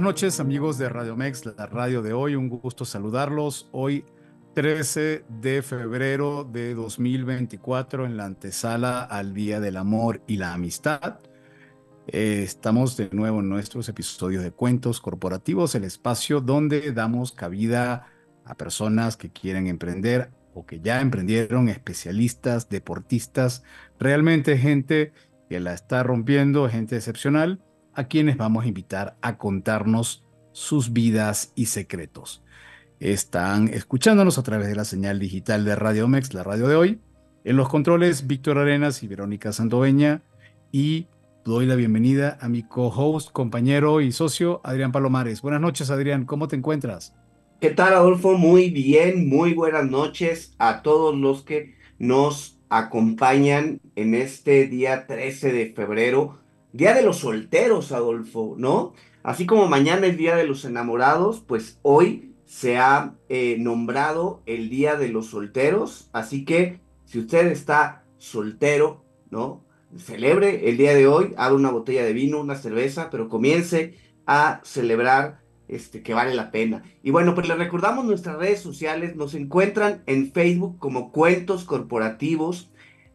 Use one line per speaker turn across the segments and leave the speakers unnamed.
Buenas noches amigos de Radio Mex, la radio de hoy. Un gusto saludarlos. Hoy 13 de febrero de 2024 en la antesala al Día del Amor y la Amistad. Eh, estamos de nuevo en nuestros episodios de Cuentos Corporativos, el espacio donde damos cabida a personas que quieren emprender o que ya emprendieron, especialistas, deportistas, realmente gente que la está rompiendo, gente excepcional a quienes vamos a invitar a contarnos sus vidas y secretos. Están escuchándonos a través de la señal digital de Radio Mex, la radio de hoy. En los controles, Víctor Arenas y Verónica Sandoveña. Y doy la bienvenida a mi co-host, compañero y socio, Adrián Palomares. Buenas noches, Adrián. ¿Cómo te encuentras?
¿Qué tal, Adolfo? Muy bien, muy buenas noches a todos los que nos acompañan en este día 13 de febrero Día de los solteros, Adolfo, ¿no? Así como mañana es Día de los enamorados, pues hoy se ha eh, nombrado el Día de los solteros. Así que si usted está soltero, ¿no? Celebre el día de hoy, haga una botella de vino, una cerveza, pero comience a celebrar este, que vale la pena. Y bueno, pues les recordamos nuestras redes sociales, nos encuentran en Facebook como Cuentos Corporativos,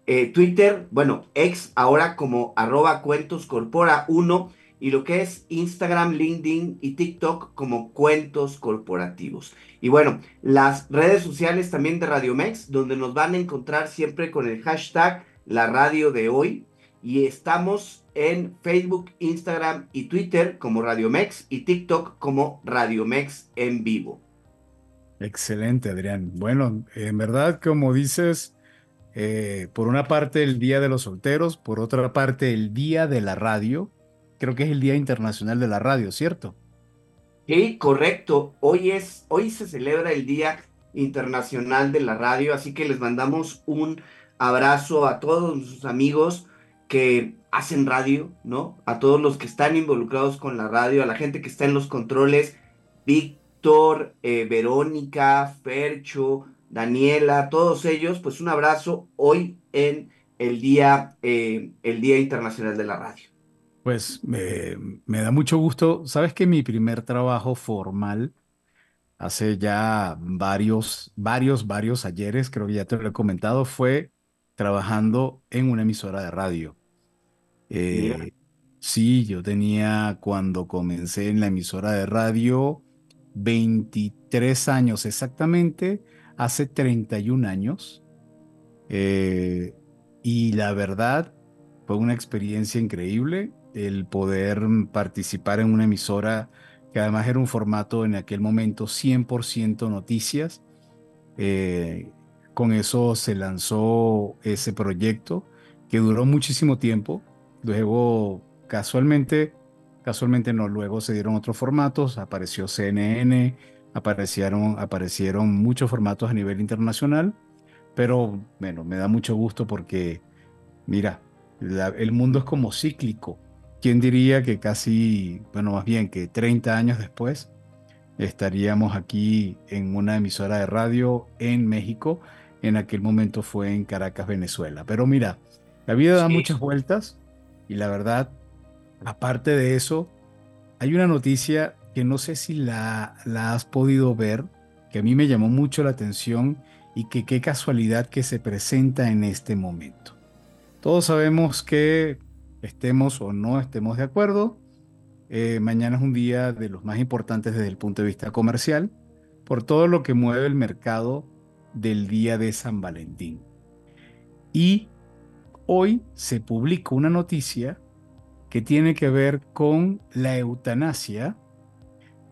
eh, Twitter, bueno, ex ahora como arroba cuentos corpora 1 y lo que es Instagram, LinkedIn y TikTok como cuentos corporativos. Y bueno, las redes sociales también de Radio Mex, donde nos van a encontrar siempre con el hashtag la radio de hoy. Y estamos en Facebook, Instagram y Twitter como Radio Mex y TikTok como Radio Mex en vivo.
Excelente, Adrián. Bueno, en verdad, como dices, eh, por una parte el Día de los Solteros, por otra parte el Día de la Radio. Creo que es el Día Internacional de la Radio, ¿cierto?
Sí, correcto. Hoy es, hoy se celebra el Día Internacional de la Radio, así que les mandamos un abrazo a todos sus amigos que hacen radio, ¿no? A todos los que están involucrados con la radio, a la gente que está en los controles, Víctor, eh, Verónica, Fercho, Daniela, todos ellos, pues un abrazo hoy en el Día, eh, el Día Internacional de la Radio.
Pues me, me da mucho gusto. Sabes que mi primer trabajo formal, hace ya varios, varios, varios ayeres, creo que ya te lo he comentado, fue trabajando en una emisora de radio. Eh, sí, yo tenía cuando comencé en la emisora de radio 23 años exactamente hace 31 años. Eh, y la verdad, fue una experiencia increíble el poder participar en una emisora que además era un formato en aquel momento 100% noticias. Eh, con eso se lanzó ese proyecto que duró muchísimo tiempo. Luego, casualmente, casualmente no, luego se dieron otros formatos, apareció CNN, aparecieron, aparecieron muchos formatos a nivel internacional, pero bueno, me da mucho gusto porque, mira, el mundo es como cíclico. ¿Quién diría que casi, bueno, más bien que 30 años después estaríamos aquí en una emisora de radio en México? En aquel momento fue en Caracas, Venezuela. Pero mira, la vida da muchas vueltas y la verdad, aparte de eso, hay una noticia que no sé si la, has podido ver, que a mí me llamó mucho la atención y que qué casualidad que se presenta en este momento. Todos sabemos que estemos o no estemos de acuerdo, eh, mañana es un día de los más importantes desde el punto de vista comercial, por todo lo que mueve el mercado del día de San Valentín. Y hoy se publica una noticia que tiene que ver con la eutanasia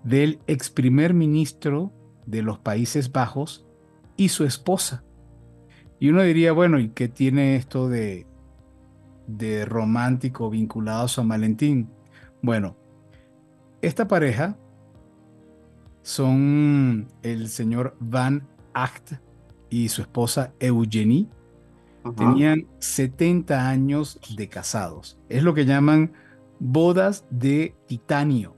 del ex primer ministro de los Países Bajos y su esposa. Y uno diría, bueno, ¿y qué tiene esto de, de romántico vinculado a San Valentín? Bueno, esta pareja son el señor Van Acht y su esposa Eugenie. Tenían 70 años de casados. Es lo que llaman bodas de titanio.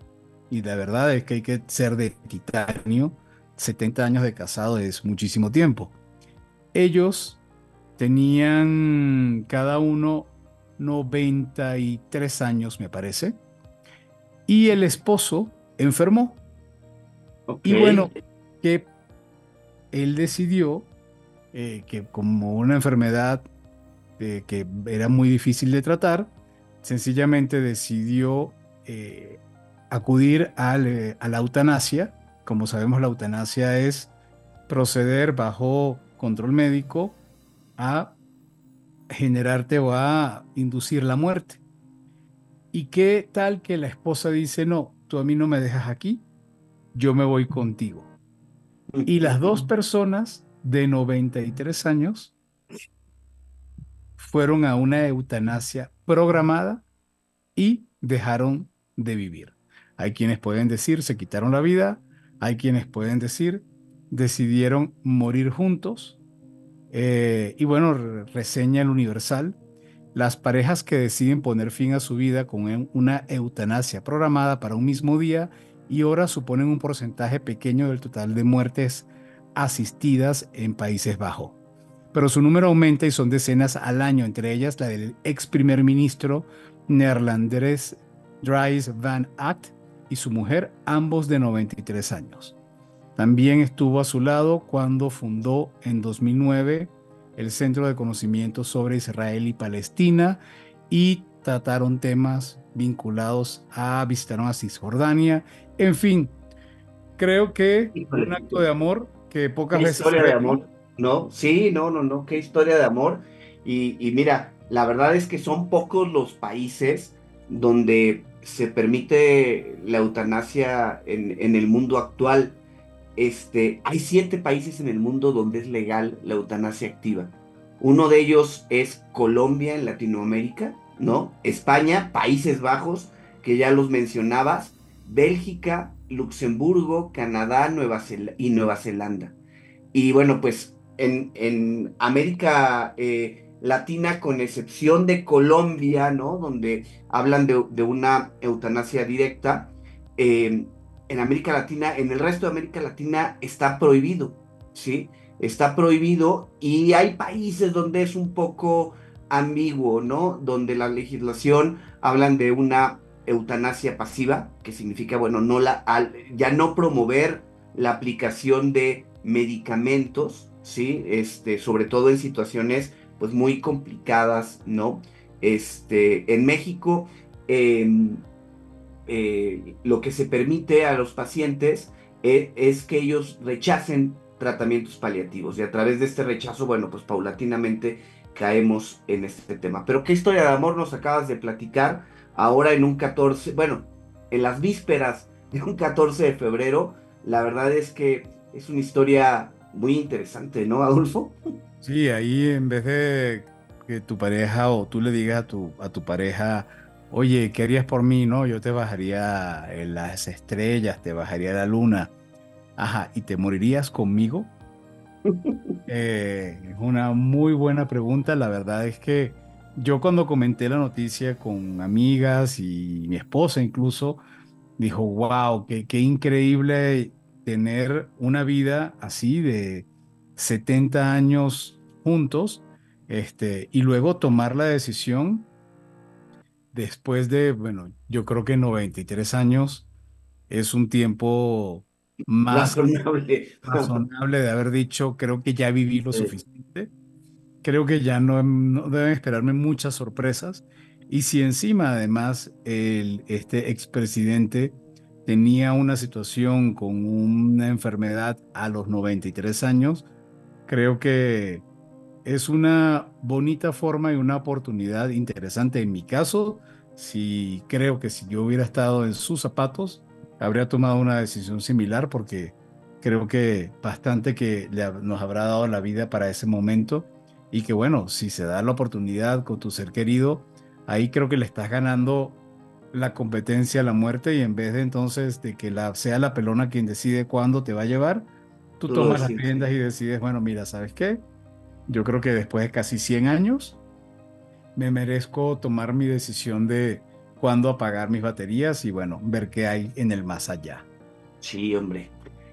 Y la verdad es que hay que ser de titanio. 70 años de casado es muchísimo tiempo. Ellos tenían cada uno 93 años, me parece. Y el esposo enfermó. Y bueno, que él decidió eh, que como una enfermedad eh, que era muy difícil de tratar, sencillamente decidió eh, acudir a la eutanasia. Como sabemos, la eutanasia es proceder bajo control médico a generarte o a inducir la muerte. ¿Y qué tal que la esposa dice, no, tú a mí no me dejas aquí, yo me voy contigo? Y las dos personas de 93 años fueron a una eutanasia programada y dejaron de vivir. Hay quienes pueden decir se quitaron la vida, hay quienes pueden decir decidieron morir juntos. Eh, y bueno, reseña el Universal, las parejas que deciden poner fin a su vida con una eutanasia programada para un mismo día y hora suponen un porcentaje pequeño del total de muertes asistidas en Países Bajos. Pero su número aumenta y son decenas al año, entre ellas la del ex primer ministro neerlandés Dries Van Act y su mujer, ambos de 93 años. También estuvo a su lado cuando fundó en 2009 el Centro de Conocimiento sobre Israel y Palestina y trataron temas vinculados a, visitaron a Cisjordania, en fin, creo que un acto de amor que pocas veces...
Historia de amor, ¿no? Sí, no, no, no, qué historia de amor. Y, y mira, la verdad es que son pocos los países donde se permite la eutanasia en, en, el mundo actual. Este, hay siete países en el mundo donde es legal la eutanasia activa. Uno de ellos es Colombia en Latinoamérica, ¿no? España, Países Bajos, que ya los mencionabas, Bélgica, Luxemburgo, Canadá Nueva y Nueva Zelanda. Y bueno, pues en, en América eh, Latina, con excepción de Colombia, ¿no? Donde hablan de, una eutanasia directa, eh, en América Latina, en el resto de América Latina está prohibido, ¿sí? Está prohibido y hay países donde es un poco ambiguo, ¿no? Donde la legislación hablan de una eutanasia pasiva, que significa, bueno, no la, ya no promover la aplicación de medicamentos, ¿sí? Este, sobre todo en situaciones, pues, muy complicadas, ¿no? Este, en México, em, eh, lo que se permite a los pacientes es, es que ellos rechacen tratamientos paliativos y a través de este rechazo, bueno, pues paulatinamente caemos en este tema. Pero qué historia de amor nos acabas de platicar ahora en un 14, bueno, en las vísperas de un 14 de febrero, la verdad es que es una historia muy interesante, ¿no, Adolfo?
Sí, ahí en vez de que tu pareja o tú le digas a tu, a tu pareja, oye, ¿qué harías por mí? No, yo te bajaría en las estrellas, te bajaría la luna. Ajá, ¿y te morirías conmigo? Eh, es una muy buena pregunta. La verdad es que yo cuando comenté la noticia con amigas y mi esposa incluso, dijo, wow, qué, qué increíble tener una vida así de 70 años juntos este, y luego tomar la decisión después de, bueno, yo creo que 93 años es un tiempo más
razonable.
razonable de haber dicho, creo que ya viví lo suficiente creo que ya no, no deben esperarme muchas sorpresas. Y si encima además el, este expresidente tenía una situación con una enfermedad a los 93 años, creo que es una bonita forma y una oportunidad interesante. En mi caso, si creo que si yo hubiera estado en sus zapatos, habría tomado una decisión similar porque creo que bastante que nos habrá dado la vida para ese momento y que bueno, si se da la oportunidad con tu ser querido, ahí creo que le estás ganando la competencia a la muerte y en vez de entonces de que sea la pelona quien decide cuándo te va a llevar, tú tomas las riendas y decides, bueno, mira, ¿sabes qué? Yo creo que después de casi 100 años me merezco tomar mi decisión de cuándo apagar mis baterías y bueno, ver qué hay en el más allá.
Sí, hombre.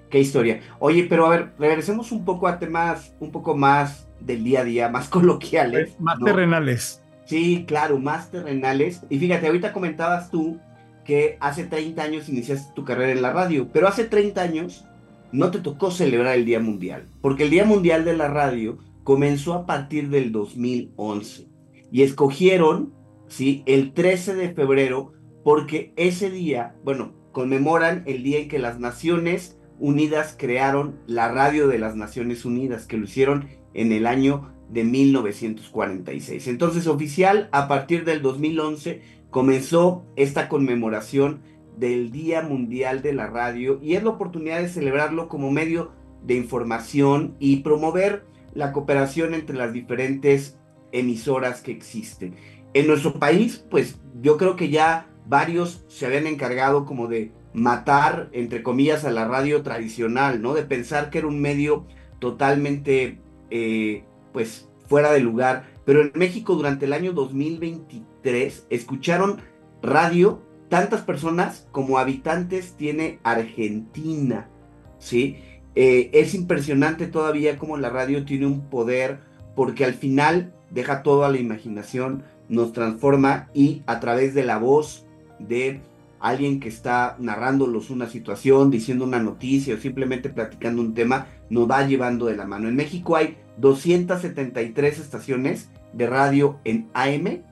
Qué historia. Oye, pero a ver, regresemos un poco a temas un poco más del día a día, más coloquiales.
Más terrenales.
Sí, claro, más terrenales. Y fíjate, ahorita comentabas tú que hace 30 años iniciaste tu carrera en la radio, pero hace 30 años no te tocó celebrar el Día Mundial, porque el Día Mundial de la Radio comenzó a partir del 2011 y escogieron, ¿sí? El 13 de febrero porque ese día, bueno, conmemoran el día en que las Naciones Unidas crearon la radio de las Naciones Unidas, que lo hicieron en el año de 1946. Entonces, oficial, a partir del 2011 comenzó esta conmemoración del Día Mundial de la Radio y es la oportunidad de celebrarlo como medio de información y promover la cooperación entre las diferentes emisoras que existen. En nuestro país, pues yo creo que ya varios se habían encargado como de matar, entre comillas, a la radio tradicional, ¿no? De pensar que era un medio totalmente eh, pues fuera de lugar. Pero en México durante el año 2023 escucharon radio tantas personas como habitantes tiene Argentina, ¿sí? Eh, es impresionante todavía cómo la radio tiene un poder porque al final deja todo a la imaginación, nos transforma y a través de la voz de alguien que está narrándolos una situación, diciendo una noticia o simplemente platicando un tema, nos va llevando de la mano. En México hay 273 estaciones de radio en AM,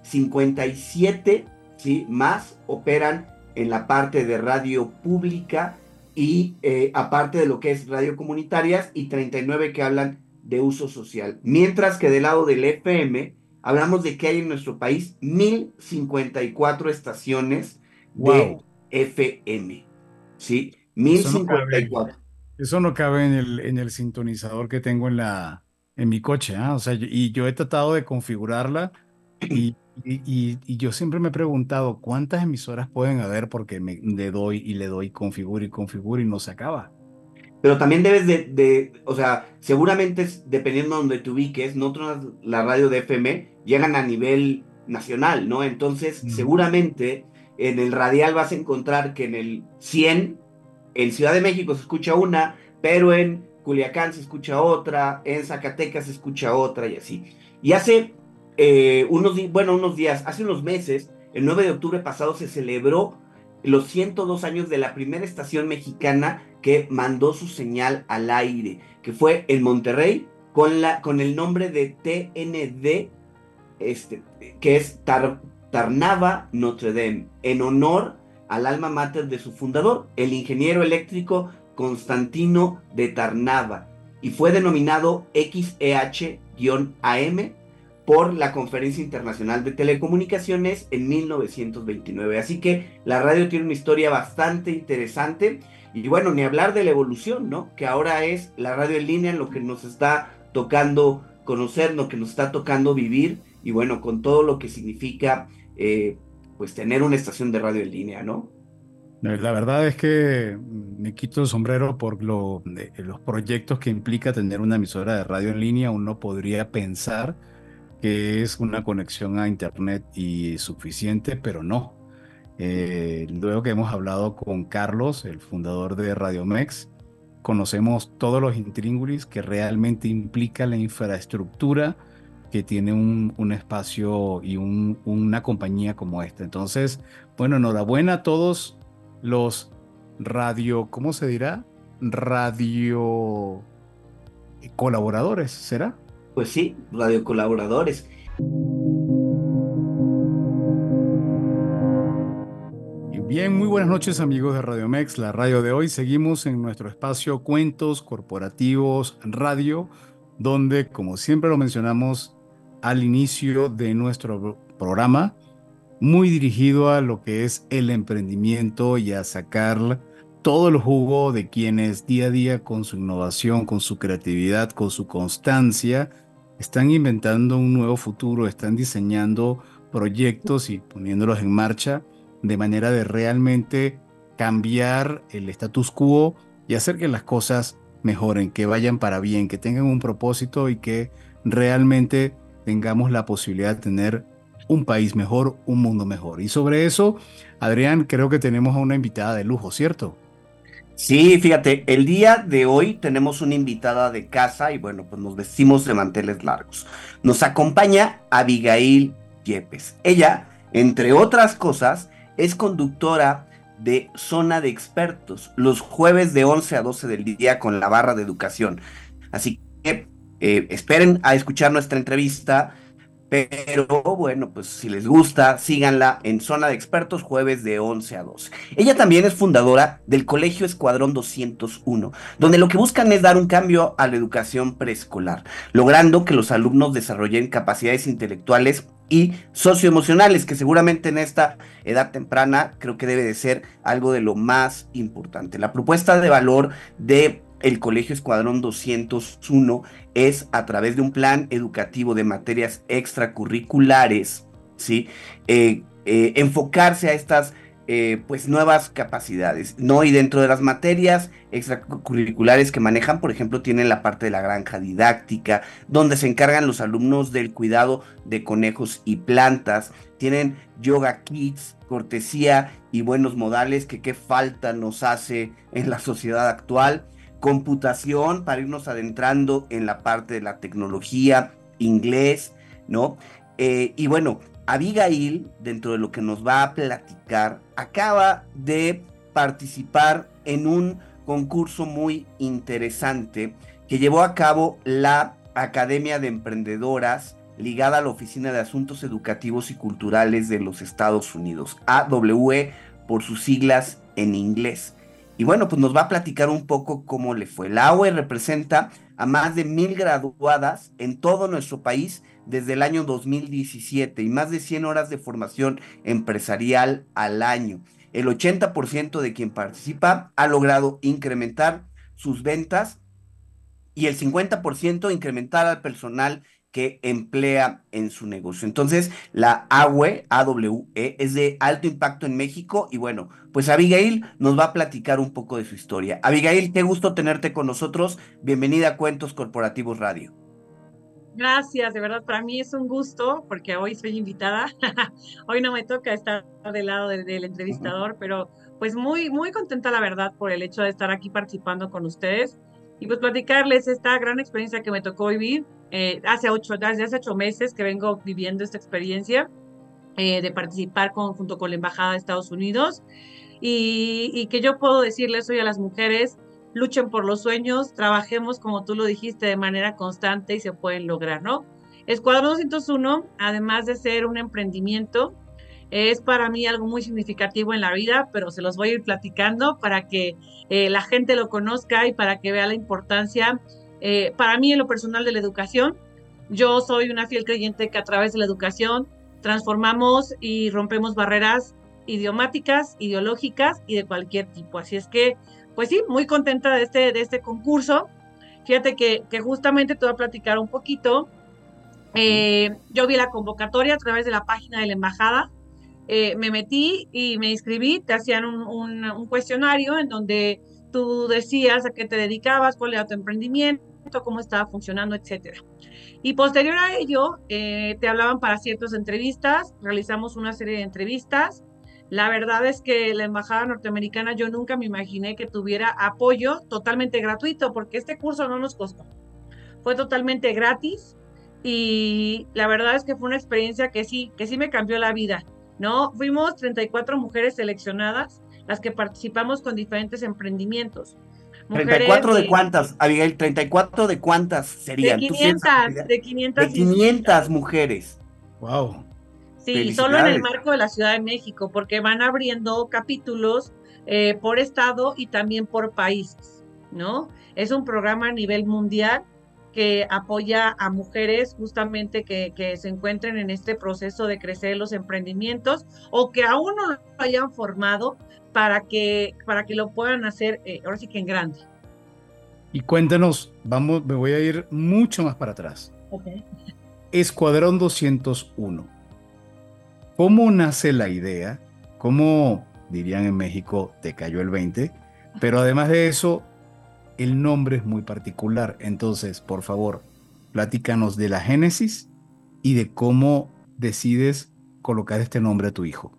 57 ¿sí? más operan en la parte de radio pública y eh, aparte de lo que es radio comunitarias y 39 que hablan de uso social. Mientras que del lado del FM hablamos de que hay en nuestro país 1054 estaciones de FM. ¿Sí? 1054.
Eso no cabe en el, en el sintonizador que tengo en, la, en mi coche. ¿ah? O sea, y yo he tratado de configurarla y, y, yo siempre me he preguntado cuántas emisoras pueden haber porque me, le doy y le doy configuro y configuro y no se acaba.
Pero también debes de, de o sea, seguramente dependiendo de donde te ubiques, no todas la radio de FM llegan a nivel nacional, ¿no? Entonces, seguramente en el radial vas a encontrar que en el 100, en Ciudad de México se escucha una, pero en Culiacán se escucha otra, en Zacatecas se escucha otra y así. Y hace eh, unos, bueno, unos días, hace unos meses, el 9 de octubre pasado se celebró los 102 años de la primera estación mexicana que mandó su señal al aire, que fue en Monterrey, con, la, con el nombre de TND, este, que es Tar, Tarnava Notre Dame, en honor al alma mater de su fundador, el ingeniero eléctrico Constantino de Tarnava, y fue denominado XEH-AM por la Conferencia Internacional de Telecomunicaciones en 1929. Así que la radio tiene una historia bastante interesante y bueno, ni hablar de la evolución, ¿no? Que ahora es la radio en línea lo que nos está tocando conocer, lo que nos está tocando vivir y bueno, con todo lo que significa eh, pues tener una estación de radio en línea, ¿no?
La verdad es que me quito el sombrero por lo, los proyectos que implica tener una emisora de radio en línea. Uno podría pensar que es una conexión a Internet y suficiente, pero no. Eh, luego que hemos hablado con Carlos, el fundador de Radiomex, conocemos todos los intríngulis que realmente implica la infraestructura que tiene un, un espacio y un, una compañía como esta. Entonces, bueno, enhorabuena a todos los radio, ¿cómo se dirá? Radio colaboradores, ¿será?
Pues sí, radio colaboradores.
Bien, muy buenas noches amigos de Radio Mex, la radio de hoy. Seguimos en nuestro espacio Cuentos Corporativos Radio, donde, como siempre lo mencionamos al inicio de nuestro programa, muy dirigido a lo que es el emprendimiento y a sacar todo el jugo de quienes día a día con su innovación, con su creatividad, con su constancia, están inventando un nuevo futuro, están diseñando proyectos y poniéndolos en marcha de manera de realmente cambiar el status quo y hacer que las cosas mejoren, que vayan para bien, que tengan un propósito y que realmente tengamos la posibilidad de tener un país mejor, un mundo mejor. Y sobre eso, Adrián, creo que tenemos a una invitada de lujo, ¿cierto?
Sí, fíjate, el día de hoy tenemos una invitada de casa y bueno, pues nos vestimos de manteles largos. Nos acompaña Abigail Yepes. Ella, entre otras cosas, es conductora de Zona de Expertos, los jueves de 11 a 12 del día con la barra de educación. Así que eh, esperen a escuchar nuestra entrevista, pero bueno, pues si les gusta, síganla en Zona de Expertos jueves de 11 a 12. Ella también es fundadora del Colegio Escuadrón 201, donde lo que buscan es dar un cambio a la educación preescolar, logrando que los alumnos desarrollen capacidades intelectuales y socioemocionales, que seguramente en esta edad temprana creo que debe de ser algo de lo más importante. La propuesta de valor de el Colegio Escuadrón 201 es a través de un plan educativo de materias extracurriculares, ¿sí? Eh, eh, enfocarse a estas eh, pues nuevas capacidades, ¿no? Y dentro de las materias extracurriculares que manejan, por ejemplo, tienen la parte de la granja didáctica, donde se encargan los alumnos del cuidado de conejos y plantas, tienen yoga kits, cortesía y buenos modales que qué falta nos hace en la sociedad actual, computación para irnos adentrando en la parte de la tecnología, inglés, ¿no? Eh, y bueno, Abigail, dentro de lo que nos va a platicar, acaba de participar en un concurso muy interesante que llevó a cabo la Academia de Emprendedoras ligada a la Oficina de Asuntos Educativos y Culturales de los Estados Unidos, AWE por sus siglas en inglés. Y bueno, pues nos va a platicar un poco cómo le fue. La AWE representa a más de mil graduadas en todo nuestro país desde el año 2017 y más de 100 horas de formación empresarial al año. El 80% de quien participa ha logrado incrementar sus ventas y el 50% incrementar al personal que emplea en su negocio. Entonces, la AWE, AWE, es de alto impacto en México y bueno, pues Abigail nos va a platicar un poco de su historia. Abigail, qué gusto tenerte con nosotros. Bienvenida a Cuentos Corporativos Radio.
Gracias, de verdad, para mí es un gusto porque hoy soy invitada. hoy no me toca estar del lado del, entrevistador, pero pues muy, muy contenta, la verdad, por el hecho de estar aquí participando con ustedes y pues platicarles esta gran experiencia que me tocó vivir eh, hace ocho, hace ocho meses que vengo viviendo esta experiencia eh, de participar junto con la Embajada de Estados Unidos y, y que yo puedo decirles hoy a las mujeres luchen por los sueños, trabajemos como tú lo dijiste de manera constante y se pueden lograr, ¿no? Escuadrón 201, además de ser un emprendimiento, es para mí algo muy significativo en la vida, pero se los voy a ir platicando para que eh, la gente lo conozca y para que vea la importancia. Eh, para mí, en lo personal de la educación, yo soy una fiel creyente que a través de la educación transformamos y rompemos barreras idiomáticas, ideológicas y de cualquier tipo. Así es que pues sí, muy contenta de este, de este concurso. Fíjate que, que justamente te voy a platicar un poquito. Eh, yo vi la convocatoria a través de la página de la embajada. Eh, me metí y me inscribí. Te hacían un, un, cuestionario en donde tú decías a qué te dedicabas, cuál era tu emprendimiento, cómo estaba funcionando, etcétera. Y posterior a ello, eh, te hablaban para ciertas entrevistas, realizamos una serie de entrevistas la verdad es que la Embajada Norteamericana yo nunca me imaginé que tuviera apoyo totalmente gratuito, porque este curso no nos costó. Fue totalmente gratis y la verdad es que fue una experiencia que sí, que sí me cambió la vida, ¿no? Fuimos 34 mujeres seleccionadas, las que participamos con diferentes emprendimientos.
¿34 de cuántas, Abigail? ¿34 de cuántas serían?
De 500, de 500.
De 500 mujeres.
Wow.
Sí, solo en el marco de la Ciudad de México, porque van abriendo capítulos eh, por estado y también por países, ¿no? Es un programa a nivel mundial que apoya a mujeres justamente que, que, se encuentren en este proceso de crecer los emprendimientos o que aún no lo hayan formado para que, para que lo puedan hacer eh, ahora sí que en grande.
Y cuéntanos, vamos, me voy a ir mucho más para atrás. Okay. Escuadrón 201. ¿Cómo nace la idea? ¿Cómo, dirían en México, te cayó el 20? Pero además de eso, el nombre es muy particular. Entonces, por favor, platícanos de la génesis y de cómo decides colocar este nombre a tu hijo.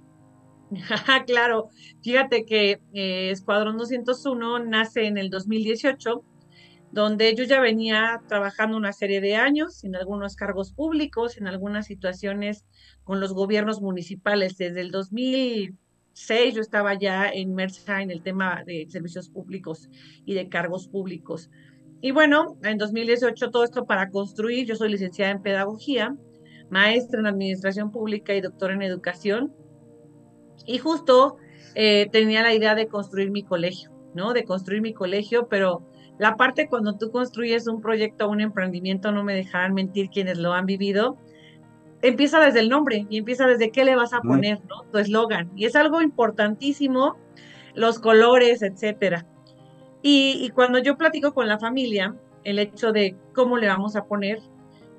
claro, fíjate que eh, Escuadrón 201 nace en el 2018, donde yo ya venía trabajando una serie de años en algunos cargos públicos, en algunas situaciones con los gobiernos municipales. Desde el 2000 yo estaba ya inmersa en el tema de servicios públicos y de cargos públicos. Y bueno, en 2018 todo esto para construir, yo soy licenciada en pedagogía, maestra en administración pública y doctora en educación. Y justo eh, tenía la idea de construir mi colegio, ¿no? De construir mi colegio, pero la parte cuando tú construyes un proyecto un emprendimiento, no me dejarán mentir quienes lo han vivido, empieza desde el nombre y empieza desde qué le vas a poner, ¿no? Tu eslogan. Y es algo importantísimo, los colores, etcétera. Y, cuando yo platico con la familia, el hecho de cómo le vamos a poner,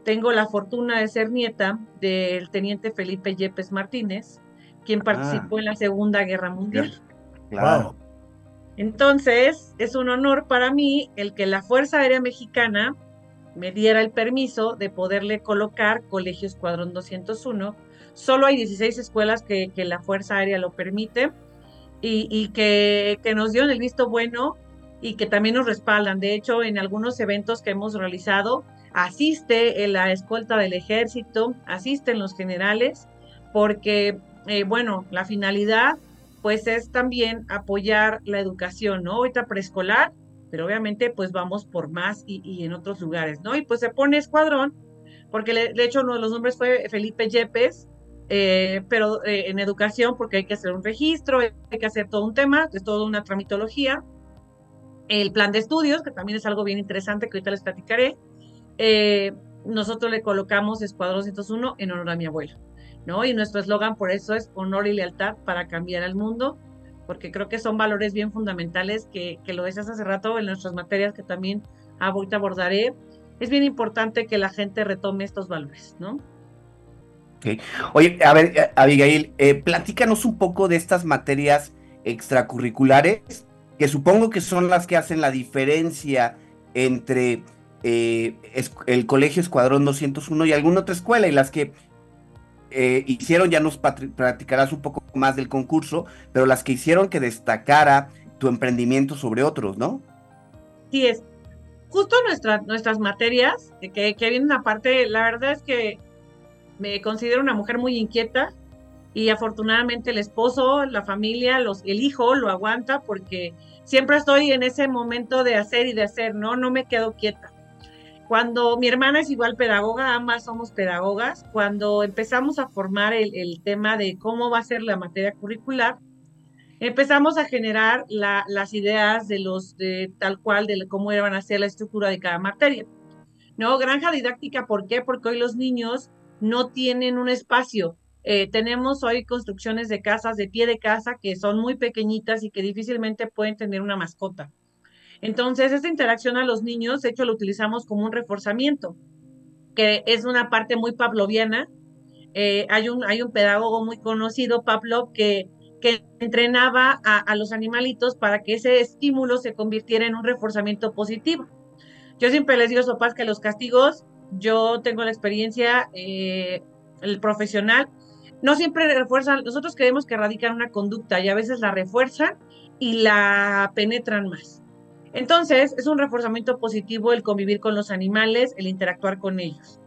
tengo la fortuna de ser nieta del teniente Felipe Yepes Martínez, quien ah. participó en la Segunda Guerra Mundial.
Claro.
Entonces, es un honor para mí el que la Fuerza Aérea Mexicana me diera el permiso de poderle colocar Colegio Escuadrón 201. Solo hay 16 escuelas que, la Fuerza Aérea lo permite y, que, que, nos dieron el visto bueno y que también nos respaldan. De hecho, en algunos eventos que hemos realizado, asiste en la escolta del ejército, asisten los generales, porque, eh, bueno, la finalidad pues es también apoyar la educación, ¿no? Ahorita preescolar pero obviamente pues vamos por más y, en otros lugares, ¿no? Y pues se pone escuadrón, porque de hecho uno de los nombres fue Felipe Yepes, eh, pero eh, en educación porque hay que hacer un registro, hay que hacer todo un tema, es toda una tramitología, el plan de estudios, que también es algo bien interesante que ahorita les platicaré, eh, nosotros le colocamos Escuadrón 101 en honor a mi abuelo, ¿no? Y nuestro eslogan por eso es honor y lealtad para cambiar al mundo porque creo que son valores bien fundamentales que, que lo decías hace rato en nuestras materias que también ahorita abordaré. Es bien importante que la gente retome estos valores, ¿no?
Okay. Oye, a ver, eh, Abigail, eh, platícanos un poco de estas materias extracurriculares, que supongo que son las que hacen la diferencia entre eh, el Colegio Escuadrón 201 y alguna otra escuela, y las que eh, hicieron, ya nos practicarás un poco más del concurso, pero las que hicieron que destacara tu emprendimiento sobre otros, ¿no?
Sí, es. Justo nuestras nuestras materias, que, que viene una parte, la verdad es que me considero una mujer muy inquieta y afortunadamente el esposo, la familia, los, el hijo lo aguanta porque siempre estoy en ese momento de hacer y de hacer, ¿no? No me quedo quieta. Cuando mi hermana es igual pedagoga, ambas somos pedagogas, cuando empezamos a formar el, tema de cómo va a ser la materia curricular, empezamos a generar las ideas de los, de tal cual, de cómo iban a ser la estructura de cada materia. ¿No? Granja didáctica, ¿por qué? Porque hoy los niños no tienen un espacio. Eh, tenemos hoy construcciones de casas, de pie de casa, que son muy pequeñitas y que difícilmente pueden tener una mascota. Entonces, esta interacción a los niños, de hecho, lo utilizamos como un reforzamiento, que es una parte muy pavloviana. Eh, hay, un, hay un pedagogo muy conocido, Pavlov, que, que entrenaba a, los animalitos para que ese estímulo se convirtiera en un reforzamiento positivo. Yo siempre les digo, Sopas, que los castigos, yo tengo la experiencia, eh, el profesional, no siempre refuerzan, nosotros creemos que radican una conducta y a veces la refuerzan y la penetran más. Entonces, es un reforzamiento positivo el convivir con los animales, el interactuar con ellos.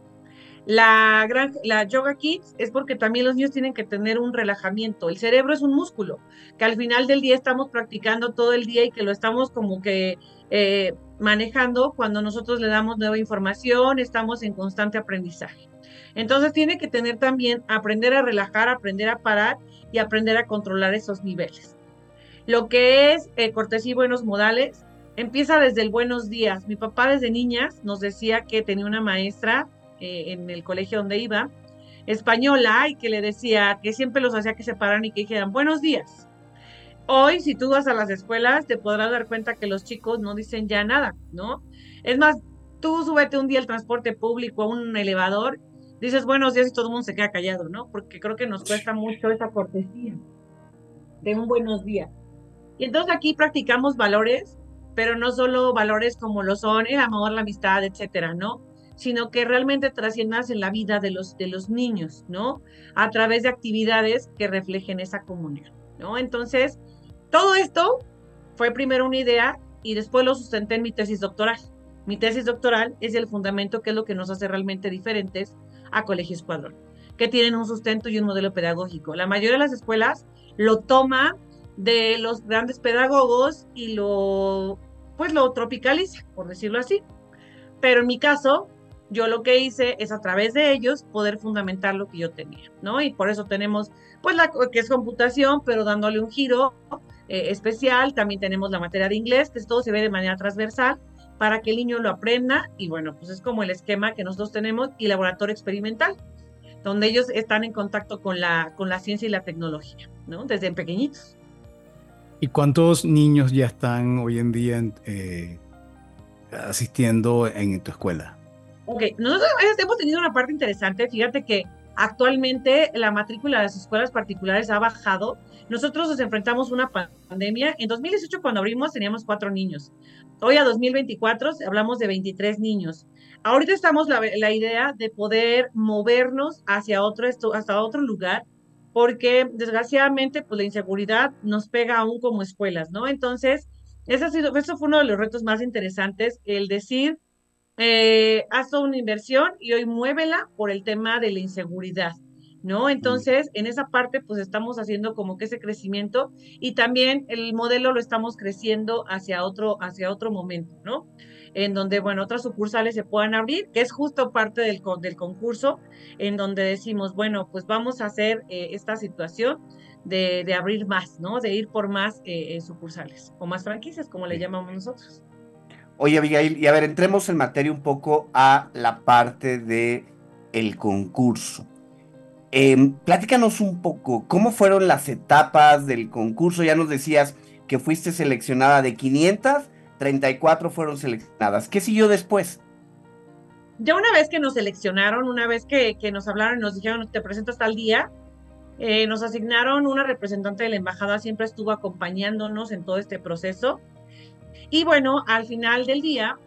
La, gran, la Yoga Kids es porque también los niños tienen que tener un relajamiento. El cerebro es un músculo que al final del día estamos practicando todo el día y que lo estamos como que eh, manejando cuando nosotros le damos nueva información, estamos en constante aprendizaje. Entonces tiene que tener también aprender a relajar, aprender a parar y aprender a controlar esos niveles. Lo que es eh, cortesía y buenos modales empieza desde el buenos días. Mi papá desde niñas nos decía que tenía una maestra eh, en el colegio donde iba, española, y que le decía que siempre los hacía que se pararan y que dijeran buenos días. Hoy, si tú vas a las escuelas, te podrás dar cuenta que los chicos no dicen ya nada, ¿no? Es más, tú súbete un día al transporte público, a un elevador, dices buenos días y todo el mundo se queda callado, ¿no? Porque creo que nos cuesta mucho esa cortesía de un buenos días. Y entonces aquí practicamos valores, pero no solo valores como lo son el amor, la amistad, etcétera, ¿no? sino que realmente trasciendas en la vida de los, de los niños, ¿no? A través de actividades que reflejen esa comunión, ¿no? Entonces, todo esto fue primero una idea y después lo sustenté en mi tesis doctoral. Mi tesis doctoral es el fundamento que es lo que nos hace realmente diferentes a Colegio Escuadrón, que tienen un sustento y un modelo pedagógico. La mayoría de las escuelas lo toma de los grandes pedagogos y lo, pues lo tropicaliza, por decirlo así. Pero en mi caso, yo lo que hice es a través de ellos poder fundamentar lo que yo tenía, ¿no? Y por eso tenemos, pues, la que es computación, pero dándole un giro eh, especial. También tenemos la materia de inglés, que todo se ve de manera transversal para que el niño lo aprenda. Y bueno, pues es como el esquema que nosotros tenemos y laboratorio experimental, donde ellos están en contacto con la, con la ciencia y la tecnología, ¿no? Desde pequeñitos.
¿Y cuántos niños ya están hoy en día eh, asistiendo en tu escuela?
Ok, nosotros hemos tenido una parte interesante. Fíjate que actualmente la matrícula de las escuelas particulares ha bajado. Nosotros nos enfrentamos a una pandemia. En 2018, cuando abrimos, teníamos cuatro niños. Hoy a 2024 hablamos de 23 niños. Ahorita estamos la, la idea de poder movernos hacia otro, hasta otro lugar, porque desgraciadamente pues, la inseguridad nos pega aún como escuelas, ¿no? Entonces, ese, ha sido, eso fue uno de los retos más interesantes, el decir, eh, haz una inversión y hoy muévela por el tema de la inseguridad, ¿no? Entonces, en esa parte, pues estamos haciendo como que ese crecimiento y también el modelo lo estamos creciendo hacia otro, hacia otro momento, ¿no? En donde, bueno, otras sucursales se puedan abrir, que es justo parte del, del concurso, en donde decimos, bueno, pues vamos a hacer eh, esta situación de, de, abrir más, ¿no? De ir por más eh, sucursales o más franquicias, como le llamamos nosotros.
Oye, Abigail, y a ver, entremos en materia un poco a la parte de el concurso. Eh, platícanos un poco, ¿cómo fueron las etapas del concurso? Ya nos decías que fuiste seleccionada de 500, 34 fueron seleccionadas. ¿Qué siguió después?
Ya una vez que nos seleccionaron, una vez que, nos hablaron y nos dijeron, te presentas tal día, eh, nos asignaron una representante de la embajada, siempre estuvo acompañándonos en todo este proceso. Y bueno, al final del día,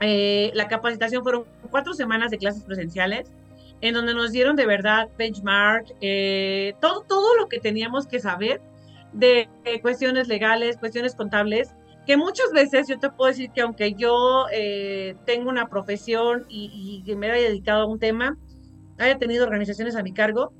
eh, la capacitación fueron cuatro semanas de clases presenciales, en donde nos dieron de verdad benchmark, eh, todo, todo lo que teníamos que saber de cuestiones legales, cuestiones contables, que muchas veces yo te puedo decir que aunque yo eh, tengo una profesión y, y, me haya dedicado a un tema, haya tenido organizaciones a mi cargo,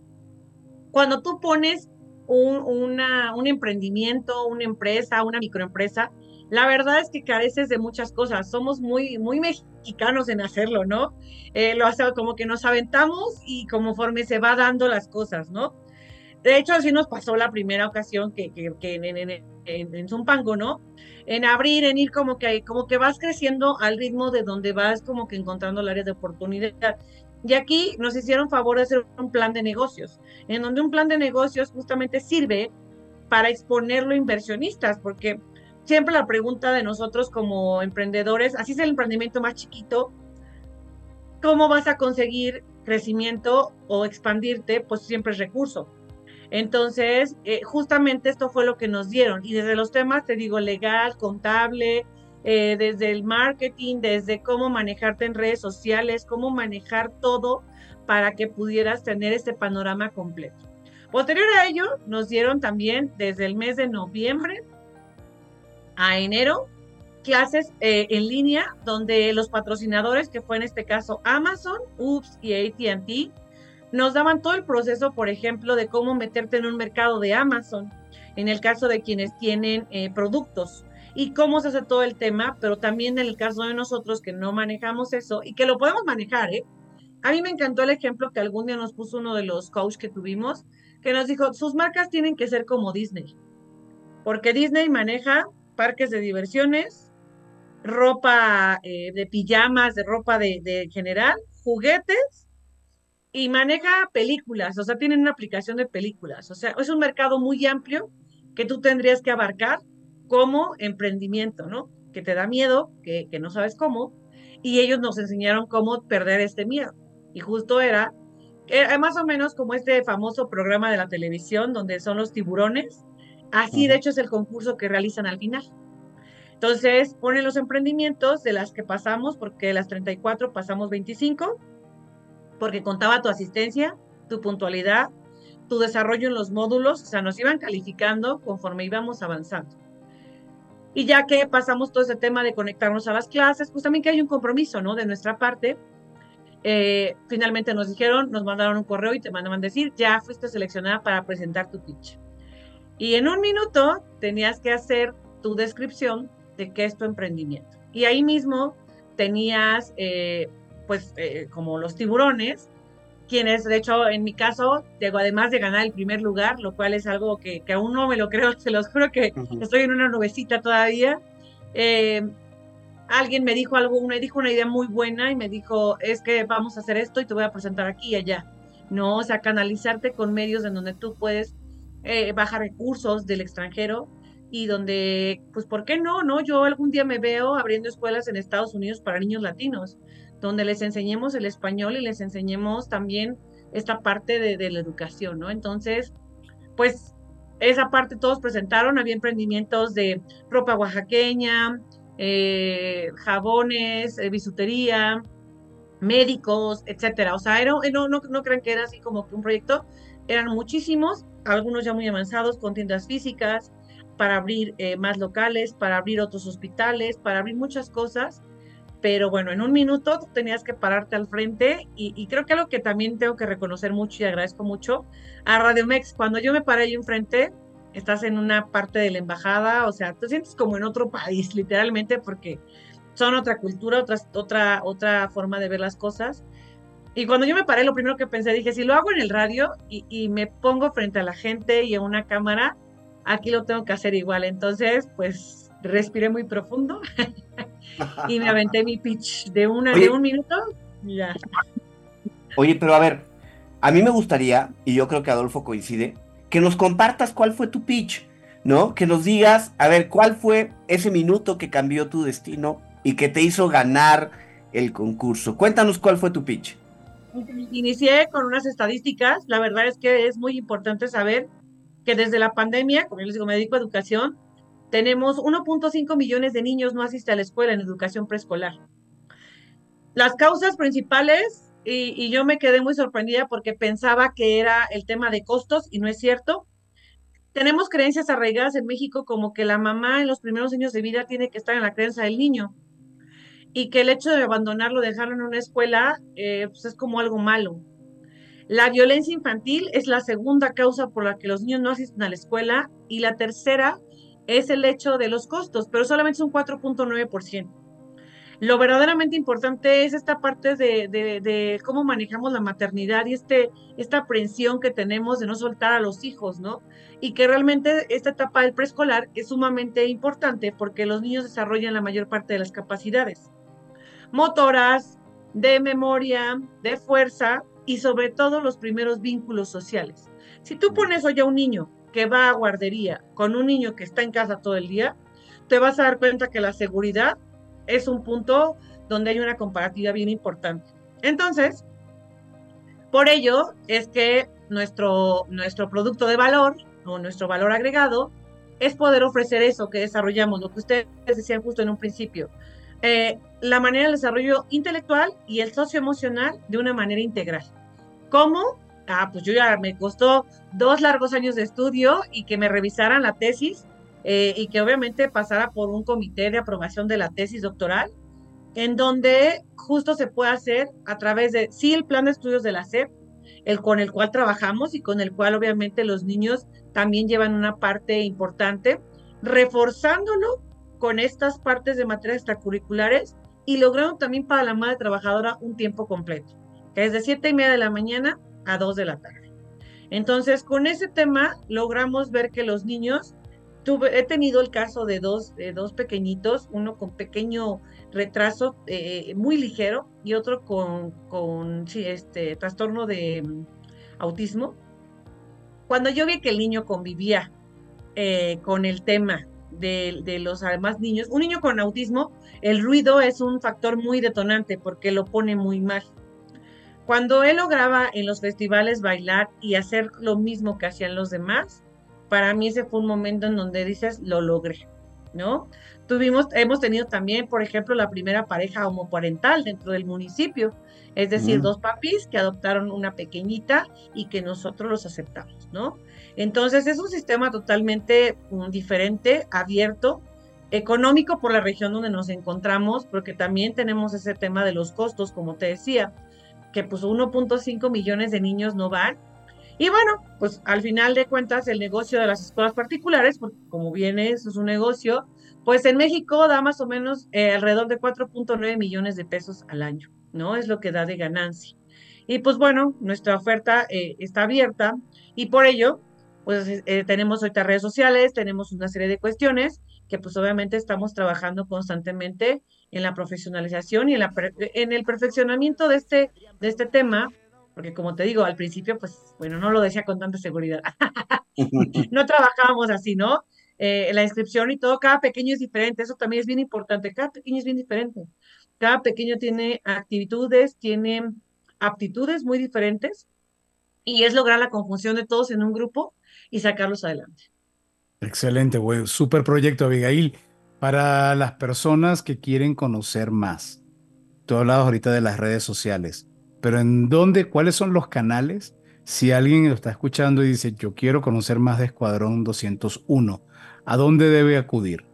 cuando tú pones un, una, un emprendimiento, una empresa, una microempresa, la verdad es que careces de muchas cosas. Somos muy, muy mexicanos en hacerlo, ¿no? Eh, lo hace como que nos aventamos y conforme se va dando las cosas, ¿no? De hecho, así nos pasó la primera ocasión que, que, que en, en, en, Zumpango, ¿no? En abrir, en ir como que, como que vas creciendo al ritmo de donde vas como que encontrando el área de oportunidad. Y aquí nos hicieron favor de hacer un plan de negocios, en donde un plan de negocios justamente sirve para exponerlo a inversionistas, porque siempre la pregunta de nosotros como emprendedores, así es el emprendimiento más chiquito, ¿cómo vas a conseguir crecimiento o expandirte? Pues siempre es recurso. Entonces, eh, justamente esto fue lo que nos dieron. Y desde los temas, te digo, legal, contable, eh, desde el marketing, desde cómo manejarte en redes sociales, cómo manejar todo para que pudieras tener este panorama completo. Posterior a ello, nos dieron también desde el mes de noviembre a enero clases eh, en línea donde los patrocinadores, que fue en este caso Amazon, UPS y ATT, nos daban todo el proceso, por ejemplo, de cómo meterte en un mercado de Amazon, en el caso de quienes tienen eh, productos y cómo se hace todo el tema, pero también en el caso de nosotros que no manejamos eso y que lo podemos manejar, ¿eh? A mí me encantó el ejemplo que algún día nos puso uno de los coaches que tuvimos, que nos dijo, sus marcas tienen que ser como Disney, porque Disney maneja parques de diversiones, ropa eh, de pijamas, de ropa de general, juguetes y maneja películas, o sea, tienen una aplicación de películas, o sea, es un mercado muy amplio que tú tendrías que abarcar como emprendimiento, ¿no? Que te da miedo, que, que no sabes cómo, y ellos nos enseñaron cómo perder este miedo. Y justo era, era más o menos como este famoso programa de la televisión donde son los tiburones, así de hecho es el concurso que realizan al final. Entonces ponen los emprendimientos de las que pasamos, porque de las 34 pasamos 25, porque contaba tu asistencia, tu puntualidad, tu desarrollo en los módulos, o sea, nos iban calificando conforme íbamos avanzando. Y ya que pasamos todo ese tema de conectarnos a las clases, pues también que hay un compromiso, ¿no? De nuestra parte. Eh, finalmente nos dijeron, nos mandaron un correo y te mandaban decir, ya fuiste seleccionada para presentar tu pitch. Y en un minuto tenías que hacer tu descripción de qué es tu emprendimiento. Y ahí mismo tenías, eh, pues, eh, como los tiburones, quienes, de hecho, en mi caso, digo, además de ganar el primer lugar, lo cual es algo que, que aún no me lo creo, se los juro que estoy en una nubecita todavía. Eh, alguien me dijo algo, me dijo una idea muy buena y me dijo, es que vamos a hacer esto y te voy a presentar aquí y allá. No, o sea, canalizarte con medios en donde tú puedes eh, bajar recursos del extranjero y donde, pues, ¿por qué no? No, yo algún día me veo abriendo escuelas en Estados Unidos para niños latinos donde les enseñemos el español y les enseñemos también esta parte de, la educación, ¿no? Entonces, pues esa parte todos presentaron, había emprendimientos de ropa oaxaqueña, eh, jabones, eh, bisutería, médicos, etcétera. O sea, era, no, no, no crean que era así como un proyecto, eran muchísimos, algunos ya muy avanzados con tiendas físicas, para abrir eh, más locales, para abrir otros hospitales, para abrir muchas cosas pero bueno, en un minuto tenías que pararte al frente y, creo que algo que también tengo que reconocer mucho y agradezco mucho a Radio Mex, cuando yo me paré ahí enfrente, estás en una parte de la embajada, o sea, te sientes como en otro país, literalmente, porque son otra cultura, otra, otra, otra forma de ver las cosas. Y cuando yo me paré, lo primero que pensé, dije, si lo hago en el radio y, y me pongo frente a la gente y a una cámara, aquí lo tengo que hacer igual. Entonces, pues respiré muy profundo y me aventé mi pitch de, una, de un minuto. Ya.
Oye, pero a ver, a mí me gustaría, y yo creo que Adolfo coincide, que nos compartas cuál fue tu pitch, ¿no? Que nos digas, a ver, cuál fue ese minuto que cambió tu destino y que te hizo ganar el concurso. Cuéntanos cuál fue tu pitch.
Inicié con unas estadísticas. La verdad es que es muy importante saber que desde la pandemia, como yo les digo, me dedico a educación, tenemos 1.5 millones de niños no asisten a la escuela en educación preescolar. Las causas principales, y, yo me quedé muy sorprendida porque pensaba que era el tema de costos y no es cierto. Tenemos creencias arraigadas en México como que la mamá en los primeros años de vida tiene que estar en la creencia del niño y que el hecho de abandonarlo, dejarlo en una escuela, eh, pues es como algo malo. La violencia infantil es la segunda causa por la que los niños no asisten a la escuela y la tercera es el hecho de los costos, pero solamente es un 4.9%. Lo verdaderamente importante es esta parte de, cómo manejamos la maternidad y este, esta aprensión que tenemos de no soltar a los hijos, ¿no? Y que realmente esta etapa del preescolar es sumamente importante porque los niños desarrollan la mayor parte de las capacidades motoras, de memoria, de fuerza y sobre todo los primeros vínculos sociales. Si tú pones hoy a un niño que va a guardería con un niño que está en casa todo el día, te vas a dar cuenta que la seguridad es un punto donde hay una comparativa bien importante. Entonces, por ello es que nuestro, nuestro producto de valor o nuestro valor agregado es poder ofrecer eso que desarrollamos, lo que ustedes decían justo en un principio, eh, la manera del desarrollo intelectual y el socioemocional de una manera integral. ¿Cómo? Ah, pues yo ya me costó dos largos años de estudio y que me revisaran la tesis eh, y que obviamente pasara por un comité de aprobación de la tesis doctoral, en donde justo se puede hacer a través de, sí, el plan de estudios de la SEP, el con el cual trabajamos y con el cual obviamente los niños también llevan una parte importante, reforzándolo con estas partes de materias extracurriculares y logrando también para la madre trabajadora un tiempo completo, que es de siete y media de la mañana a 2 de la tarde. Entonces, con ese tema logramos ver que los niños, he tenido el caso de dos, dos pequeñitos, uno con pequeño retraso eh, muy ligero y otro con, con este, trastorno de mm, autismo. Cuando yo vi que el niño convivía eh, con el tema de, de, los demás niños, un niño con autismo, el ruido es un factor muy detonante porque lo pone muy mal. Cuando él lograba en los festivales bailar y hacer lo mismo que hacían los demás, para mí ese fue un momento en donde dices, lo logré, ¿no? Tuvimos, hemos tenido también, por ejemplo, la primera pareja homoparental dentro del municipio, es decir, dos papis que adoptaron una pequeñita y que nosotros los aceptamos, ¿no? Entonces es un sistema totalmente mm, diferente, abierto, económico por la región donde nos encontramos, porque también tenemos ese tema de los costos, como te decía que pues 1.5 millones de niños no van. Y bueno, pues al final de cuentas el negocio de las escuelas particulares, porque como viene eso es un negocio, pues en México da más o menos eh, alrededor de 4.9 millones de pesos al año, ¿no? Es lo que da de ganancia. Y pues bueno, nuestra oferta eh, está abierta y por ello, pues eh, tenemos ahorita redes sociales, tenemos una serie de cuestiones que pues obviamente estamos trabajando constantemente en la profesionalización y en, la, en el perfeccionamiento de este, de este tema, porque como te digo, al principio, pues, bueno, no lo decía con tanta seguridad. no trabajábamos así, ¿no? Eh, la inscripción y todo, cada pequeño es diferente, eso también es bien importante, cada pequeño es bien diferente. Cada pequeño tiene actitudes, tiene aptitudes muy diferentes y es lograr la conjunción de todos en un grupo y sacarlos adelante.
Excelente, güey. Super proyecto, Abigail para las personas que quieren conocer más. Tú hablabas ahorita de las redes sociales, pero ¿en dónde, cuáles son los canales? Si alguien lo está escuchando y dice, yo quiero conocer más de Escuadrón 201, ¿a dónde debe acudir?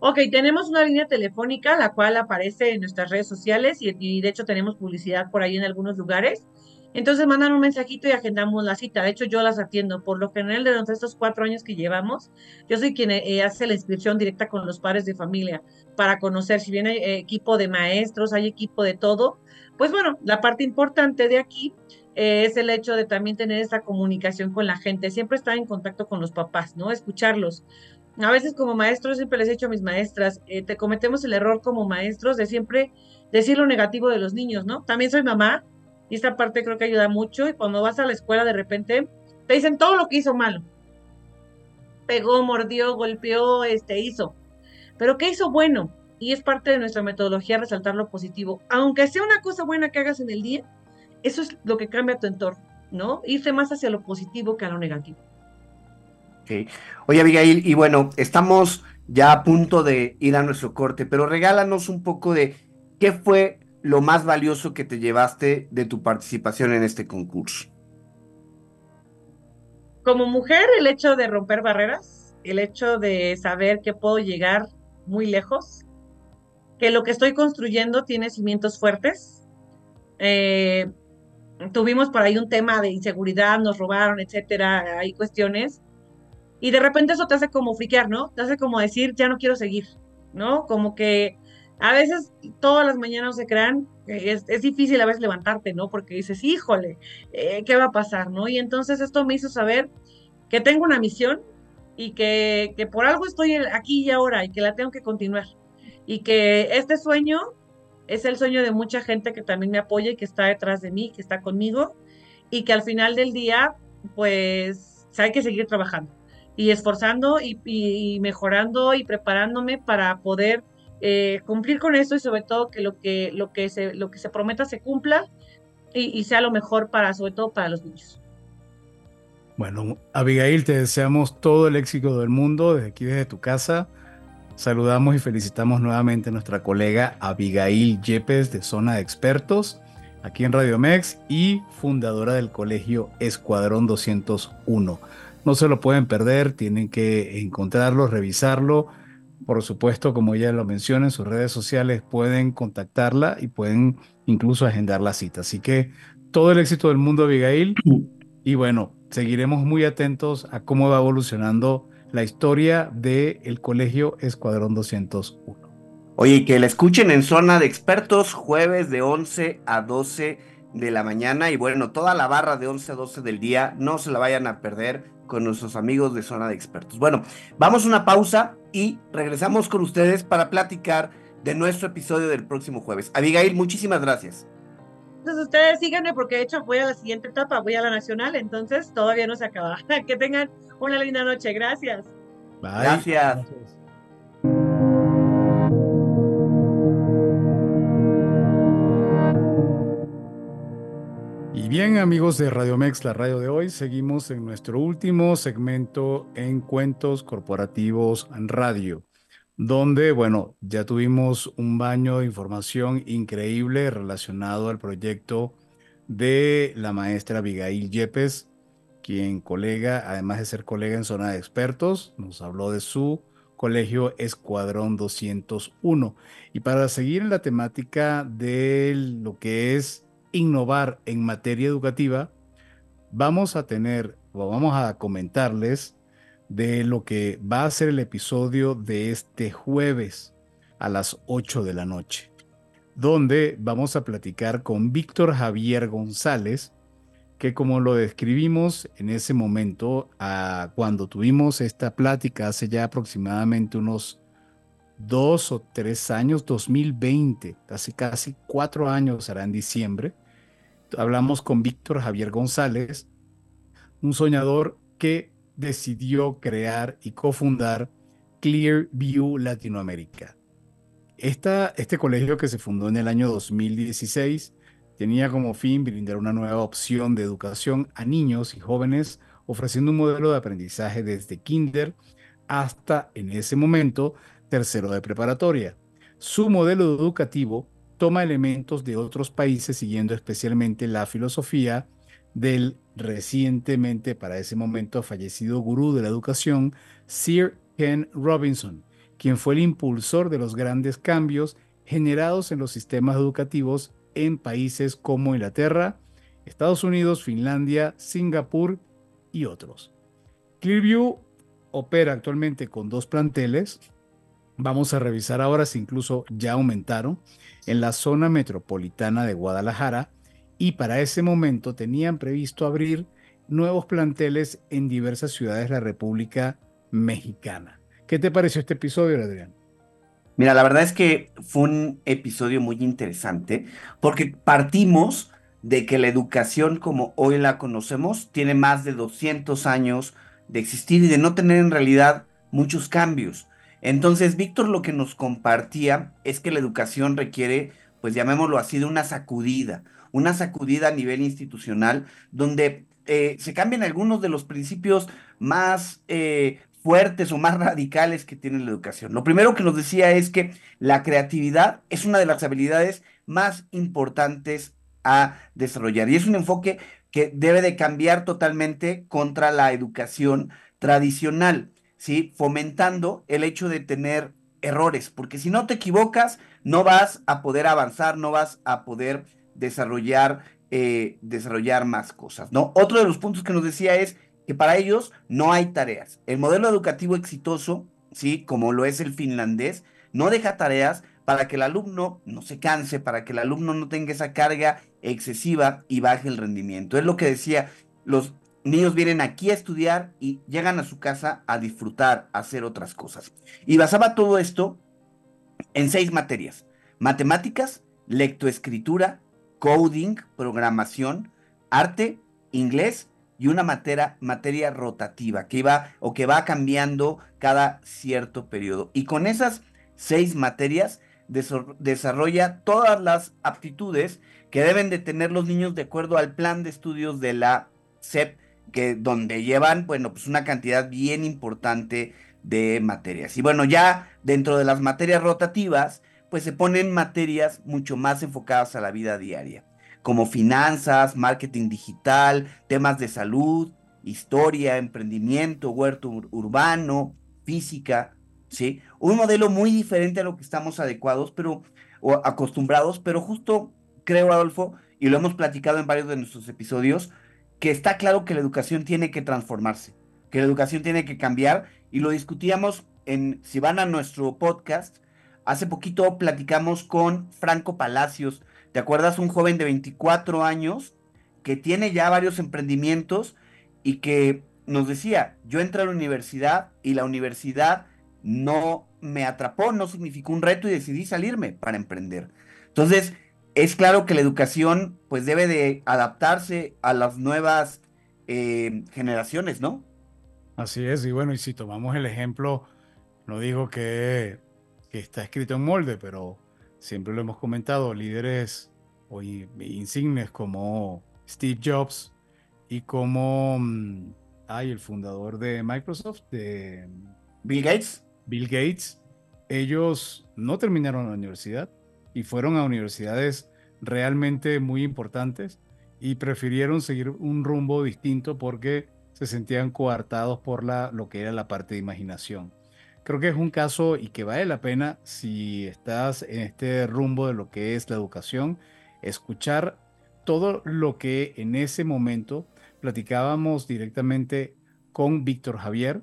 Ok, tenemos una línea telefónica, la cual aparece en nuestras redes sociales y, y de hecho tenemos publicidad por ahí en algunos lugares. Entonces mandan un mensajito y agendamos la cita. De hecho, yo las atiendo. Por lo general, de estos cuatro años que llevamos, yo soy quien eh, hace la inscripción directa con los padres de familia para conocer si viene eh, equipo de maestros, hay equipo de todo. Pues bueno, la parte importante de aquí eh, es el hecho de también tener esa comunicación con la gente, siempre estar en contacto con los papás, ¿no? Escucharlos. A veces como maestros, siempre les he dicho a mis maestras, te cometemos el error como maestros de siempre decir lo negativo de los niños, ¿no? También soy mamá, y esta parte creo que ayuda mucho. Y cuando vas a la escuela, de repente te dicen todo lo que hizo malo. Pegó, mordió, golpeó, este, hizo. Pero ¿qué hizo bueno? Y es parte de nuestra metodología resaltar lo positivo. Aunque sea una cosa buena que hagas en el día, eso es lo que cambia tu entorno, ¿no? Irse más hacia lo positivo que a lo negativo.
Okay. Oye, Abigail, y bueno, estamos ya a punto de ir a nuestro corte, pero regálanos un poco de qué fue lo más valioso que te llevaste de tu participación en este concurso?
Como mujer, el hecho de romper barreras, el hecho de saber que puedo llegar muy lejos, que lo que estoy construyendo tiene cimientos fuertes. Eh, tuvimos por ahí un tema de inseguridad, nos robaron, etcétera, hay cuestiones. Y de repente eso te hace como friquear, ¿no? Te hace como decir, ya no quiero seguir, ¿no? Como que a veces todas las mañanas se crean, es, es, difícil a veces levantarte, ¿no? Porque dices, híjole, eh, ¿qué va a pasar, no? Y entonces esto me hizo saber que tengo una misión y que, que por algo estoy aquí y ahora y que la tengo que continuar. Y que este sueño es el sueño de mucha gente que también me apoya y que está detrás de mí, que está conmigo y que al final del día, pues hay que seguir trabajando y esforzando y, y mejorando y preparándome para poder eh, cumplir con eso y sobre todo que lo que, lo que, se, lo que se prometa se cumpla y, sea lo mejor para, sobre todo para los niños.
Bueno, Abigail, te deseamos todo el éxito del mundo desde aquí, desde tu casa. Saludamos y felicitamos nuevamente a nuestra colega Abigail Yepes de Zona de Expertos, aquí en Radio Mex y fundadora del colegio Escuadrón 201. no se lo pueden perder, tienen que encontrarlo, revisarlo. Por supuesto, como ella lo menciona en sus redes sociales, pueden contactarla y pueden incluso agendar la cita. Así que todo el éxito del mundo, Abigail. Y bueno, seguiremos muy atentos a cómo va evolucionando la historia del el Colegio Escuadrón 201.
Oye, que la escuchen en zona de expertos jueves de 11 a 12 de la mañana y bueno, toda la barra de 11 a 12 del día, no se la vayan a perder con nuestros amigos de zona de expertos. Bueno, vamos a una pausa y regresamos con ustedes para platicar de nuestro episodio del próximo jueves. Abigail, muchísimas gracias.
Entonces ustedes síganme porque de hecho voy a la siguiente etapa, voy a la nacional, entonces todavía no se acaba. que tengan una linda noche, gracias.
Gracias.
Y bien amigos de Radio Mex, la radio de hoy, seguimos en nuestro último segmento en Cuentos Corporativos Radio donde, bueno, ya tuvimos un baño de información increíble relacionado al proyecto de la maestra Abigail Yepes, quien colega, además de ser colega en zona de expertos, nos habló de su colegio Escuadrón 201. Y para seguir en la temática de lo que es innovar en materia educativa, vamos a tener o vamos a comentarles de lo que va a ser el episodio de este jueves a las 8 de la noche, donde vamos a platicar con Víctor Javier González, que como lo describimos en ese momento, cuando tuvimos esta plática hace ya aproximadamente unos dos o tres años, 2020, casi casi cuatro años será en diciembre, hablamos con Víctor Javier González, un soñador que decidió crear y cofundar Clearview Latinoamérica. Esta, este colegio que se fundó en el año 2016 tenía como fin brindar una nueva opción de educación a niños y jóvenes, ofreciendo un modelo de aprendizaje desde kinder hasta, en ese momento, tercero de preparatoria. Su modelo educativo toma elementos de otros países siguiendo especialmente la filosofía del recientemente para ese momento fallecido gurú de la educación, Sir Ken Robinson, quien fue el impulsor de los grandes cambios generados en los sistemas educativos en países como Inglaterra, Estados Unidos, Finlandia, Singapur y otros. Clearview opera actualmente con dos planteles. Vamos a revisar ahora si incluso ya aumentaron en la zona metropolitana de Guadalajara, y para ese momento tenían previsto abrir nuevos planteles en diversas ciudades de la República Mexicana. ¿Qué te pareció este episodio, Adrián?
Mira, la verdad es que fue un episodio muy interesante porque partimos de que la educación como hoy la conocemos tiene más de 200 años de existir y de no tener en realidad muchos cambios. Entonces, Víctor lo que nos compartía es que la educación requiere, pues llamémoslo así, de una sacudida, una sacudida a nivel institucional donde eh, se cambian algunos de los principios más eh, fuertes o más radicales que tiene la educación. Lo primero que nos decía es que la creatividad es una de las habilidades más importantes a desarrollar y es un enfoque que debe de cambiar totalmente contra la educación tradicional, ¿sí? Fomentando el hecho de tener errores, porque si no te equivocas, no vas a poder avanzar, no vas a poder desarrollar, eh, desarrollar más cosas, ¿no? Otro de los puntos que nos decía es que para ellos no hay tareas. El modelo educativo exitoso, ¿sí? Como lo es el finlandés, no deja tareas para que el alumno no se canse, para que el alumno no tenga esa carga excesiva y baje el rendimiento. Es lo que decía, los niños vienen aquí a estudiar y llegan a su casa a disfrutar, a hacer otras cosas. Y basaba todo esto en seis materias. Matemáticas, lectoescritura, coding, programación, arte, inglés y una materia, rotativa que iba o que va cambiando cada cierto periodo. Y con esas seis materias desarrolla todas las aptitudes que deben de tener los niños de acuerdo al plan de estudios de la SEP, que donde llevan, bueno, pues una cantidad bien importante de materias. Y bueno, ya dentro de las materias rotativas, pues se ponen materias mucho más enfocadas a la vida diaria, como finanzas, marketing digital, temas de salud, historia, emprendimiento, huerto urbano, física, ¿sí? Un modelo muy diferente a lo que estamos adecuados, pero, o acostumbrados, pero justo creo, Adolfo, y lo hemos platicado en varios de nuestros episodios, que está claro que la educación tiene que transformarse, que la educación tiene que cambiar, y lo discutíamos en, si van a nuestro podcast, hace poquito platicamos con Franco Palacios, ¿te acuerdas? Un joven de 24 años que tiene ya varios emprendimientos y que nos decía, yo entré a la universidad y la universidad no me atrapó, no significó un reto y decidí salirme para emprender. Entonces, es claro que la educación pues debe de adaptarse a las nuevas eh, generaciones, ¿no?
Así es, y bueno, y si tomamos el ejemplo, no digo que, que está escrito en molde, pero siempre lo hemos comentado, líderes o insignes como Steve Jobs y como mm, hay el fundador de Microsoft, de
Bill Gates.
Bill Gates, ellos no terminaron la universidad y fueron a universidades realmente muy importantes y prefirieron seguir un rumbo distinto porque se sentían coartados por la, lo que era la parte de imaginación. Creo que es un caso y que vale la pena si estás en este rumbo de lo que es la educación, escuchar todo lo que en ese momento platicábamos directamente con Víctor Javier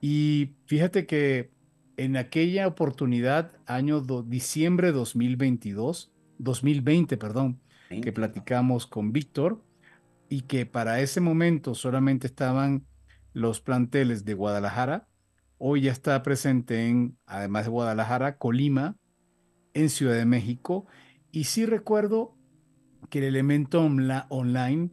y fíjate que en aquella oportunidad, año diciembre 2022, 2020, perdón, que platicamos con Víctor y que para ese momento solamente estaban los planteles de Guadalajara, hoy ya está presente en, además de Guadalajara, Colima, en Ciudad de México, y sí recuerdo que el elemento online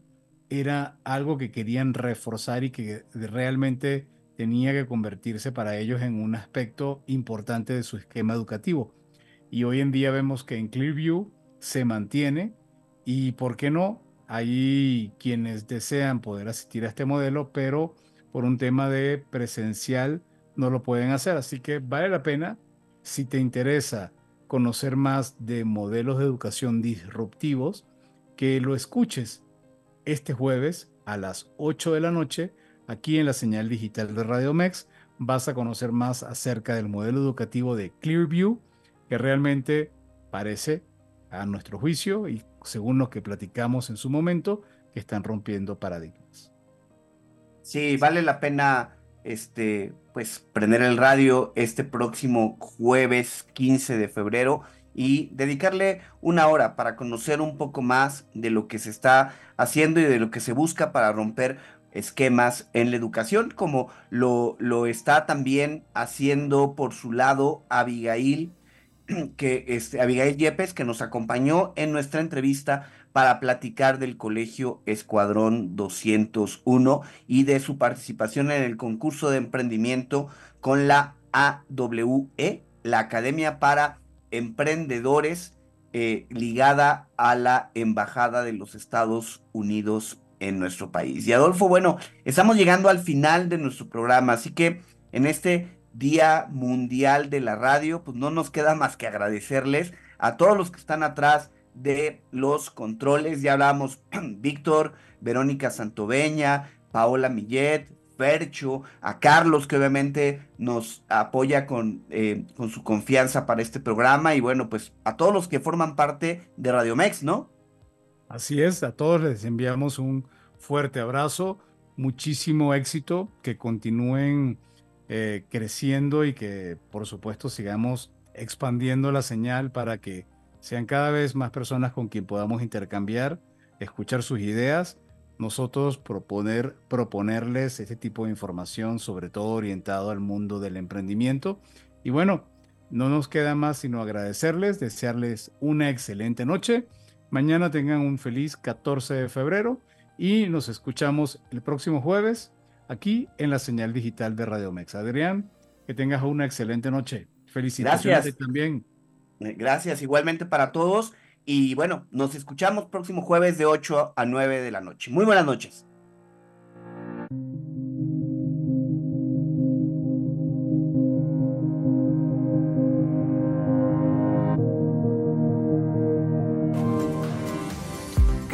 era algo que querían reforzar y que realmente tenía que convertirse para ellos en un aspecto importante de su esquema educativo. Y hoy en día vemos que en Clearview se mantiene y, ¿por qué no? Hay quienes desean poder asistir a este modelo, pero por un tema de presencial no lo pueden hacer. Así que vale la pena, si te interesa conocer más de modelos de educación disruptivos, que lo escuches este jueves a las 8 de la noche aquí en la señal digital de Radio Mex. Vas a conocer más acerca del modelo educativo de Clearview, que realmente parece, a nuestro juicio y según lo que platicamos en su momento, que están rompiendo paradigmas.
Sí, vale la pena este, pues, prender el radio este próximo jueves 15 de febrero y dedicarle una hora para conocer un poco más de lo que se está haciendo y de lo que se busca para romper esquemas en la educación, como lo, lo está también haciendo por su lado Abigail, que este, Abigail Yepes, que nos acompañó en nuestra entrevista para platicar del Colegio Escuadrón 201 y de su participación en el concurso de emprendimiento con la AWE, la Academia para emprendedores eh, ligada a la Embajada de los Estados Unidos en nuestro país. Y Adolfo, bueno, estamos llegando al final de nuestro programa, así que en este Día Mundial de la Radio, pues no nos queda más que agradecerles a todos los que están atrás de los controles. Ya hablamos Víctor, Verónica Santoveña, Paola Millet, Percho, a Carlos, que obviamente nos apoya con, eh, con su confianza para este programa, y bueno, pues a todos los que forman parte de Radio Mex, ¿no?
Así es, a todos les enviamos un fuerte abrazo, muchísimo éxito, que continúen eh, creciendo y que por supuesto sigamos expandiendo la señal para que sean cada vez más personas con quien podamos intercambiar, escuchar sus ideas nosotros proponer, proponerles este tipo de información, sobre todo orientado al mundo del emprendimiento. Y bueno, no nos queda más sino agradecerles, desearles una excelente noche. Mañana tengan un feliz 14 de febrero y nos escuchamos el próximo jueves aquí en la señal digital de Radio Mex. Adrián, que tengas una excelente noche. Felicitaciones también.
Gracias, igualmente para todos. Y bueno, nos escuchamos próximo jueves de 8 a 9 de la noche. Muy buenas noches.